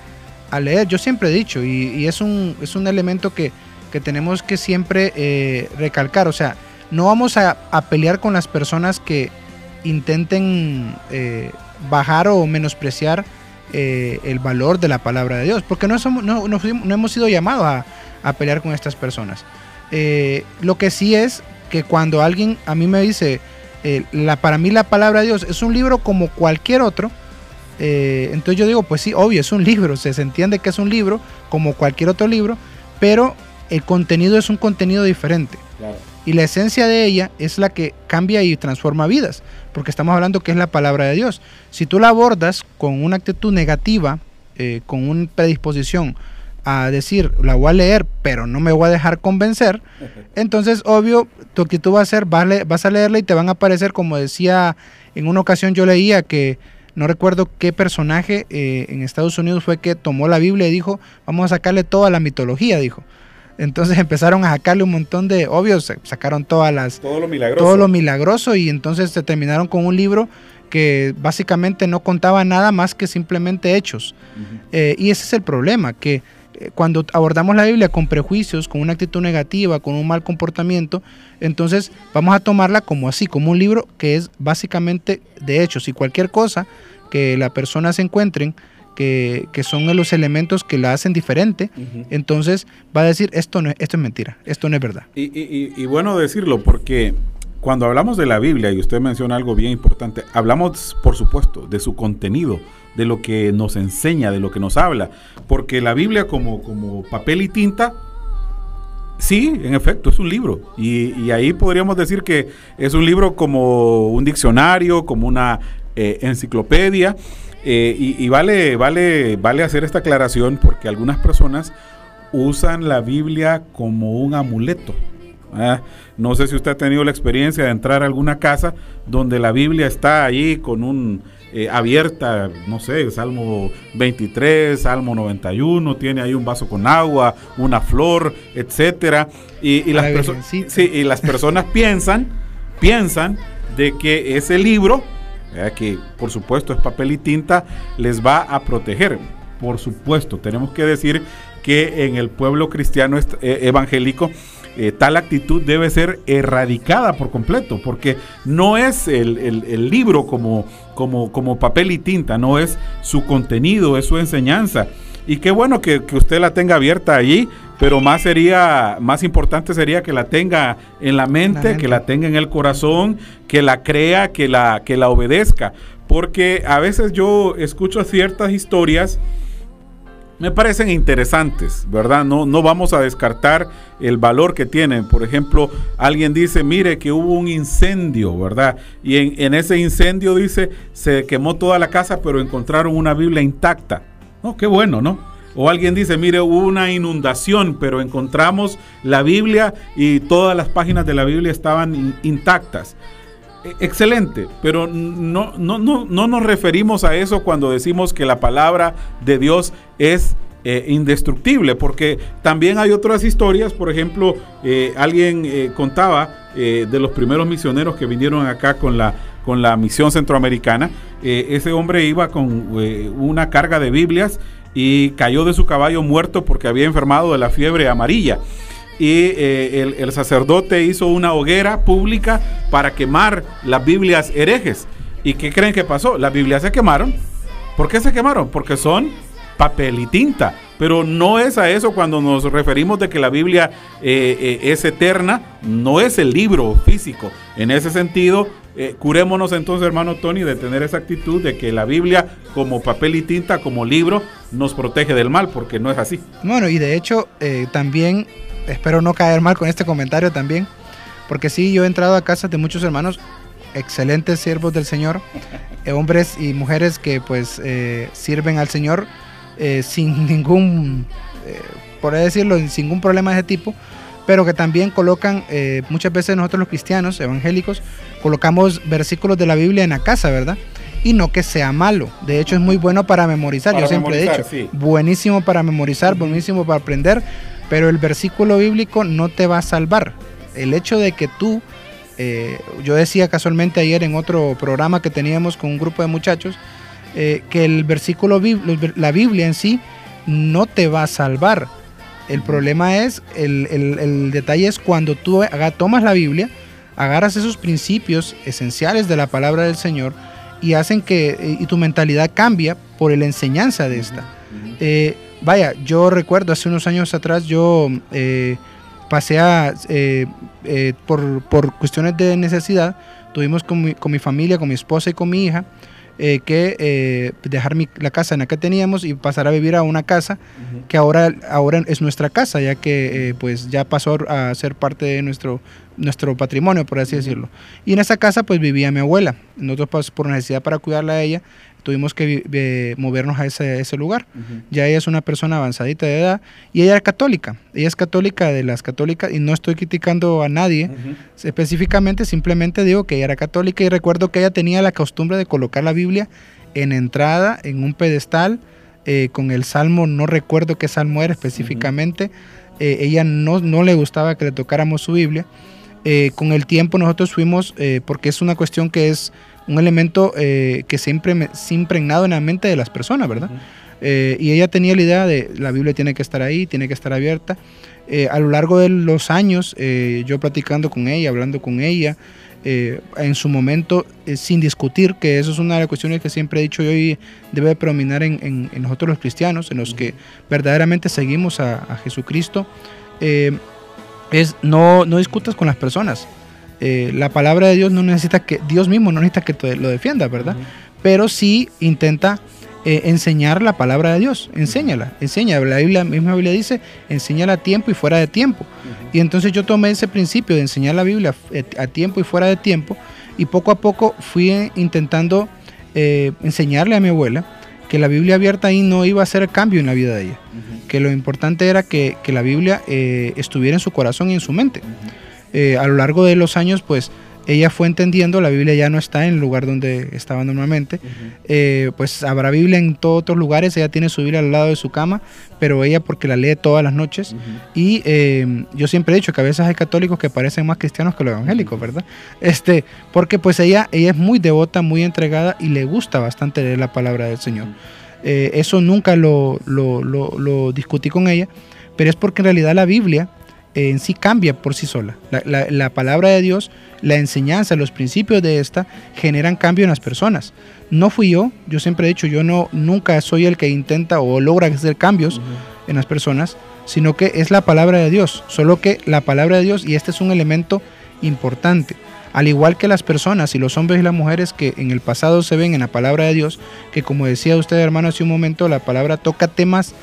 a leer. Yo siempre he dicho, y, es, un, es un elemento que, tenemos que siempre eh, recalcar, o sea, no vamos a, pelear con las personas que intenten eh, bajar o menospreciar eh, el valor de la palabra de Dios, porque no, somos, hemos sido llamados a, pelear con estas personas. Eh, lo que sí es que cuando alguien a mí me dice, la, para mí la palabra de Dios es un libro como cualquier otro, entonces yo digo, pues sí, obvio, es un libro, se entiende que es un libro como cualquier otro libro, pero el contenido es un contenido diferente. Claro. Y la esencia de ella es la que cambia y transforma vidas, porque estamos hablando que es la palabra de Dios. Si tú la abordas con una actitud negativa, eh, con una predisposición a decir, la voy a leer, pero no me voy a dejar convencer, entonces obvio, tu actitud va a ser, vas a leerla y te van a aparecer, como decía en una ocasión yo leía que no recuerdo qué personaje eh, en Estados Unidos fue que tomó la Biblia y dijo, vamos a sacarle toda la mitología, dijo. Entonces empezaron a sacarle un montón de, obvio, sacaron todas las... Todo lo milagroso. Todo lo milagroso y entonces se terminaron con un libro que básicamente no contaba nada más que simplemente hechos. Eh, y ese es el problema, que eh, cuando abordamos la Biblia con prejuicios, con una actitud negativa, con un mal comportamiento, entonces vamos a tomarla como así, como un libro que es básicamente de hechos y cualquier cosa que la persona se encuentren que, son los elementos que la hacen diferente, entonces va a decir, esto, no, esto es mentira, esto no es verdad. Y, bueno decirlo, porque cuando hablamos de la Biblia, y usted menciona algo bien importante, hablamos, por supuesto, de su contenido, de lo que nos enseña, de lo que nos habla, porque la Biblia como, como papel y tinta, Sí, en efecto, es un libro. Y, ahí podríamos decir que es un libro como un diccionario, como una eh, enciclopedia. Eh, y, vale, vale, vale hacer esta aclaración porque algunas personas usan la Biblia como un amuleto. ¿Ah? No sé si usted ha tenido la experiencia de entrar a alguna casa donde la Biblia está ahí con un eh, abierta, no sé, Salmo 23, Salmo 91, tiene ahí un vaso con agua, una flor, etcétera, y, las, y las personas piensan, piensan de que ese libro que por supuesto es papel y tinta, les va a proteger. Por supuesto, tenemos que decir que en el pueblo cristiano eh, evangélico eh, tal actitud debe ser erradicada por completo, porque no es el, libro como, como, como papel y tinta, no es su contenido, es su enseñanza. Y qué bueno que, que usted la tenga abierta allí pero más sería, más importante sería que la tenga en la mente, que la tenga en el corazón, que la crea, que la, que la obedezca. Porque a veces yo escucho ciertas historias me parecen interesantes, ¿verdad? No, no vamos a descartar el valor que tienen. Por ejemplo, alguien dice, mire que hubo un incendio, ¿verdad? Y en, ese incendio dice, se quemó toda la casa, pero encontraron una Biblia intacta. No, qué bueno, ¿no? O alguien dice, mire, hubo una inundación, pero encontramos la Biblia y todas las páginas de la Biblia estaban in- intactas. E- Excelente, pero no, no, no, no nos referimos a eso cuando decimos que la palabra de Dios es eh, indestructible, porque también hay otras historias, por ejemplo, eh, alguien eh, contaba de los primeros misioneros que vinieron acá con la, con la misión centroamericana, ese hombre iba con una carga de Biblias y cayó de su caballo muerto porque había enfermado de la fiebre amarilla y eh, el, el sacerdote hizo una hoguera pública para quemar las Biblias herejes. ¿Y qué creen que pasó? Las Biblias se quemaron. ¿Por qué se quemaron? Porque son papel y tinta. Pero no es a eso cuando nos referimos de que la Biblia eh, eh, es eterna, no es el libro físico. En ese sentido, eh, curémonos entonces, hermano Tony, de tener esa actitud de que la Biblia como papel y tinta, como libro, nos protege del mal, porque no es así. Bueno, y de hecho, eh, también, espero no caer mal con este comentario también, porque sí, yo he entrado a casas de muchos hermanos, excelentes siervos del Señor, eh, hombres y mujeres que pues eh, sirven al Señor eh, sin ningún, por decirlo, sin ningún problema de ese tipo, pero que también colocan, muchas veces nosotros los cristianos evangélicos, colocamos versículos de la Biblia en la casa, ¿verdad? Y no que sea malo. De hecho, es muy bueno para memorizar. Para Yo siempre he dicho, sí. buenísimo para memorizar, buenísimo para aprender, pero el versículo bíblico no te va a salvar. El hecho de que tú, eh, yo decía casualmente ayer en otro programa que teníamos con un grupo de muchachos, eh, que el versículo, la Biblia en sí, no te va a salvar. El problema es, el, el- el detalle es cuando tú tomas la Biblia, agarras esos principios esenciales de la palabra del Señor y hacen que eh, y tu mentalidad cambia por la enseñanza de esta. Eh, vaya, yo recuerdo hace unos años atrás yo eh, pasé a, eh, eh, por, por cuestiones de necesidad, tuvimos con mi, con mi familia, con mi esposa y con mi hija, eh, que dejar mi- la casa en la que teníamos y pasar a vivir a una casa que ahora, ahora es nuestra casa, ya que eh, pues ya pasó a ser parte de nuestro, nuestro patrimonio, por así decirlo. Y en esa casa pues vivía mi abuela. Nosotros pues, por necesidad para cuidarla a ella, tuvimos que eh, movernos a ese, ese lugar. Ya ella es una persona avanzadita de edad y ella es católica. Ella es católica de las católicas y no estoy criticando a nadie. Específicamente simplemente digo que ella era católica y recuerdo que ella tenía la costumbre de colocar la Biblia en entrada, en un pedestal, eh, con el salmo, no recuerdo qué salmo era específicamente. Eh, ella no, no le gustaba que le tocáramos su Biblia. Eh, con el tiempo nosotros fuimos, eh, porque es una cuestión que es un elemento eh, que se ha impregnado en la mente de las personas, ¿verdad? Eh, y ella tenía la idea de la Biblia tiene que estar ahí, tiene que estar abierta. Eh, a lo largo de los años, eh, yo platicando con ella, hablando con ella, en su momento, sin discutir, que eso es una de las cuestiones que siempre he dicho yo y debe predominar en, en- en nosotros los cristianos, en los que verdaderamente seguimos a, a Jesucristo, es no, no discutas con las personas. Eh, la palabra de Dios no necesita que, Dios mismo no necesita que te lo defienda, ¿verdad? Pero sí intenta eh, enseñar la palabra de Dios, enséñala, enséñala. La Biblia, misma Biblia dice, enséñala a tiempo y fuera de tiempo. Y entonces yo tomé ese principio de enseñar la Biblia eh, a tiempo y fuera de tiempo y poco a poco fui intentando eh, enseñarle a mi abuela que la Biblia abierta ahí no iba a hacer cambio en la vida de ella, que lo importante era que, que la Biblia eh, estuviera en su corazón y en su mente. Eh, a lo largo de los años, pues ella fue entendiendo, la Biblia ya no está en el lugar donde estaba normalmente, eh, pues habrá Biblia en todos otros lugares, ella tiene su Biblia al lado de su cama, pero ella porque la lee todas las noches. Y eh, yo siempre he dicho que a veces hay católicos que parecen más cristianos que los evangélicos, ¿verdad? Este, porque pues ella, ella es muy devota, muy entregada y le gusta bastante leer la palabra del Señor. Eh, eso nunca lo, lo, lo- lo discutí con ella, pero es porque en realidad la Biblia en sí cambia por sí sola. La, la- la palabra de Dios, la enseñanza, los principios de esta generan cambio en las personas. No fui yo, yo siempre he dicho, yo no nunca soy el que intenta o logra hacer cambios en las personas, sino que es la palabra de Dios. Solo que la palabra de Dios, y este es un elemento importante, al igual que las personas y los hombres y las mujeres que en el pasado se ven en la palabra de Dios, que como decía usted hermano hace un momento, la palabra toca temas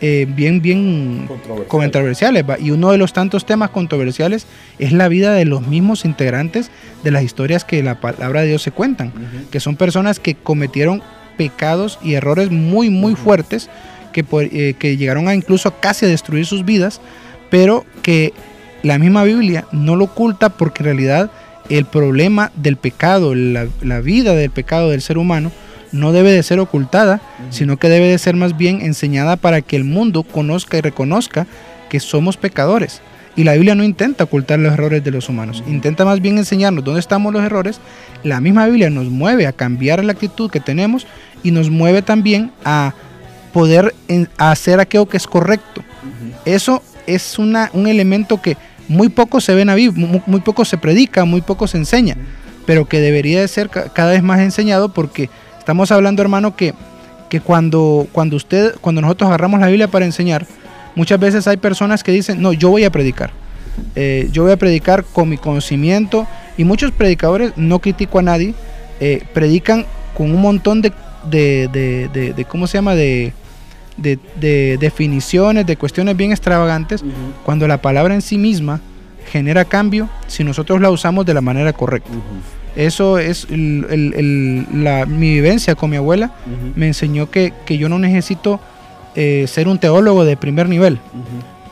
eh, bien, bien Controversial. controversiales. ¿va? Y uno de los tantos temas controversiales es la vida de los mismos integrantes de las historias que la palabra de Dios se cuentan, que son personas que cometieron pecados y errores muy, muy fuertes, que, eh, que llegaron a incluso casi a destruir sus vidas, pero que la misma Biblia no lo oculta porque en realidad el problema del pecado, la, la vida del pecado del ser humano, no debe de ser ocultada, sino que debe de ser más bien enseñada para que el mundo conozca y reconozca que somos pecadores. Y la Biblia no intenta ocultar los errores de los humanos, intenta más bien enseñarnos dónde estamos los errores. La misma Biblia nos mueve a cambiar la actitud que tenemos y nos mueve también a poder en- a hacer aquello que es correcto. Eso es una, un elemento que muy poco se ve en la Biblia, muy, muy poco se predica, muy poco se enseña, pero que debería de ser ca- cada vez más enseñado porque estamos hablando, hermano, que, que cuando, cuando usted, cuando nosotros agarramos la Biblia para enseñar, muchas veces hay personas que dicen, no, yo voy a predicar. Eh, yo voy a predicar con mi conocimiento y muchos predicadores, no critico a nadie, eh, predican con un montón de, de, de- de- de- ¿cómo se llama? De, de, de definiciones, de cuestiones bien extravagantes, cuando la palabra en sí misma genera cambio si nosotros la usamos de la manera correcta. Eso es el- el- el- la, mi vivencia con mi abuela. Me enseñó que, que yo no necesito eh, ser un teólogo de primer nivel.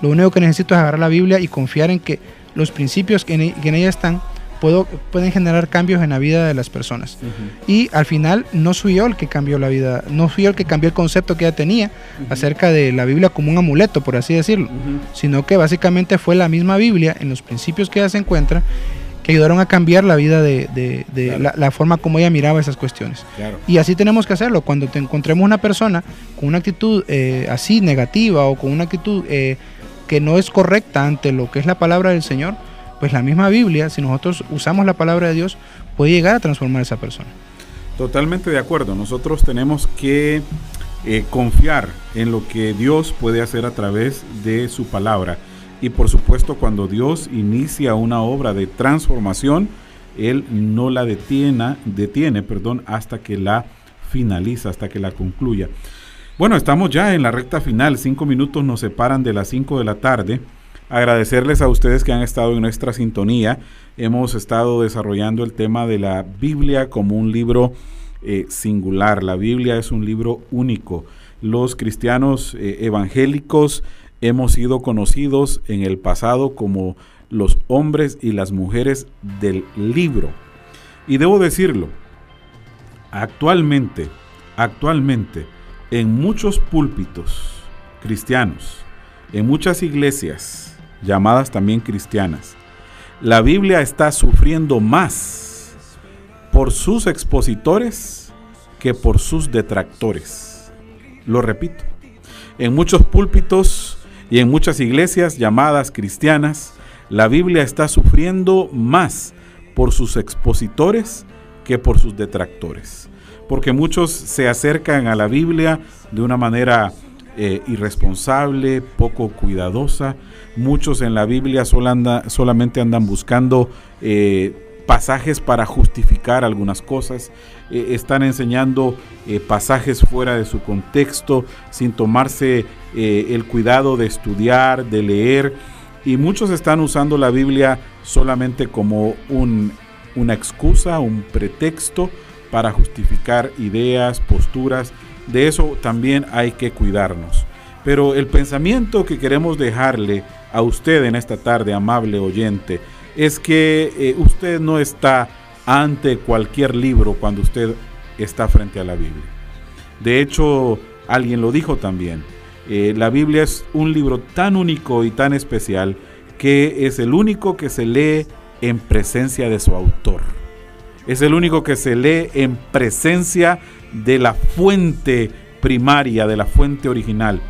Lo único que necesito es agarrar la Biblia y confiar en que los principios que en, que en ella están puedo, pueden generar cambios en la vida de las personas. Y al final no fui yo el que cambió la vida, no fui yo el que cambió el concepto que ella tenía acerca de la Biblia como un amuleto, por así decirlo, sino que básicamente fue la misma Biblia en los principios que ella se encuentra que ayudaron a cambiar la vida de, de- de Claro. la, la forma como ella miraba esas cuestiones. Claro. Y así tenemos que hacerlo. Cuando te encontremos una persona con una actitud eh, así negativa o con una actitud eh, que no es correcta ante lo que es la palabra del Señor, pues la misma Biblia, si nosotros usamos la palabra de Dios, puede llegar a transformar a esa persona. Totalmente de acuerdo. Nosotros tenemos que eh, confiar en lo que Dios puede hacer a través de su palabra. Y por supuesto, cuando Dios inicia una obra de transformación, Él no la detiene, detiene perdón, hasta que la finaliza, hasta que la concluya. Bueno, estamos ya en la recta final. Cinco minutos nos separan de las cinco de la tarde. Agradecerles a ustedes que han estado en nuestra sintonía. Hemos estado desarrollando el tema de la Biblia como un libro eh, singular. La Biblia es un libro único. Los cristianos eh, evangélicos hemos sido conocidos en el pasado como los hombres y las mujeres del libro. Y debo decirlo, actualmente, actualmente, en muchos púlpitos cristianos, en muchas iglesias llamadas también cristianas, la Biblia está sufriendo más por sus expositores que por sus detractores. Lo repito, en muchos púlpitos y en muchas iglesias llamadas cristianas, la Biblia está sufriendo más por sus expositores que por sus detractores. Porque muchos se acercan a la Biblia de una manera eh, irresponsable, poco cuidadosa. Muchos en la Biblia solamente andan buscando eh, pasajes para justificar algunas cosas. Eh, están enseñando eh, pasajes fuera de su contexto, sin tomarse eh, el cuidado de estudiar, de leer. Y muchos están usando la Biblia solamente como un, una excusa, un pretexto para justificar ideas, posturas. De eso también hay que cuidarnos. Pero el pensamiento que queremos dejarle a usted en esta tarde, amable oyente, es que eh, usted no está ante cualquier libro cuando usted está frente a la Biblia. De hecho, alguien lo dijo también. eh, la Biblia es un libro tan único y tan especial que es el único que se lee en presencia de su autor. Es el único que se lee en presencia de la fuente primaria, de la fuente original.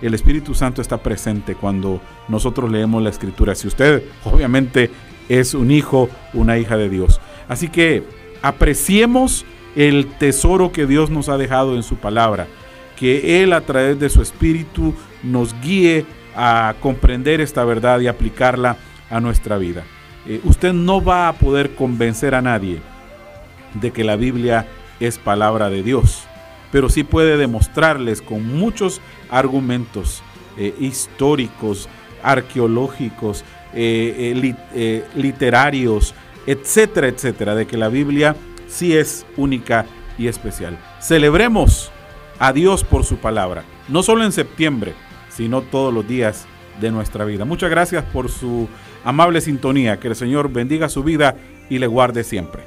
El Espíritu Santo está presente cuando nosotros leemos la Escritura. Si usted obviamente es un hijo, una hija de Dios. Así que apreciemos el tesoro que Dios nos ha dejado en su palabra. Que Él a través de su Espíritu nos guíe a comprender esta verdad y aplicarla a nuestra vida. Eh, usted no va a poder convencer a nadie de que la Biblia es palabra de Dios. pero sí puede demostrarles con muchos argumentos eh, históricos, arqueológicos, eh, eh, eh, literarios, etcétera, etcétera, de que la Biblia sí es única y especial. Celebremos a Dios por su palabra, no solo en septiembre, sino todos los días de nuestra vida. Muchas gracias por su amable sintonía. Que el Señor bendiga su vida y le guarde siempre.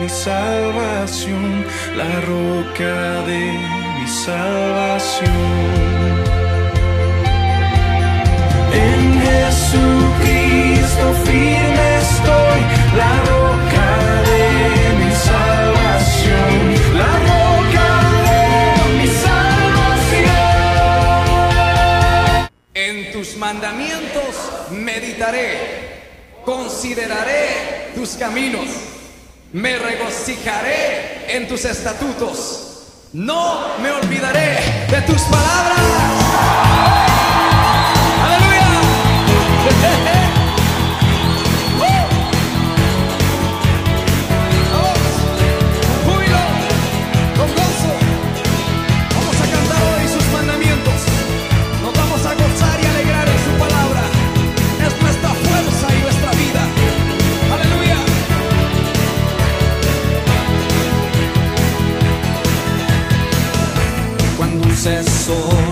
mi salvación, la roca de mi salvación. Jesucristo firme estoy, la roca de mi salvación, la roca de mi salvación. En tus mandamientos meditaré, consideraré tus caminos, me regocijaré en tus estatutos, no me olvidaré de tus palabras. sucesso.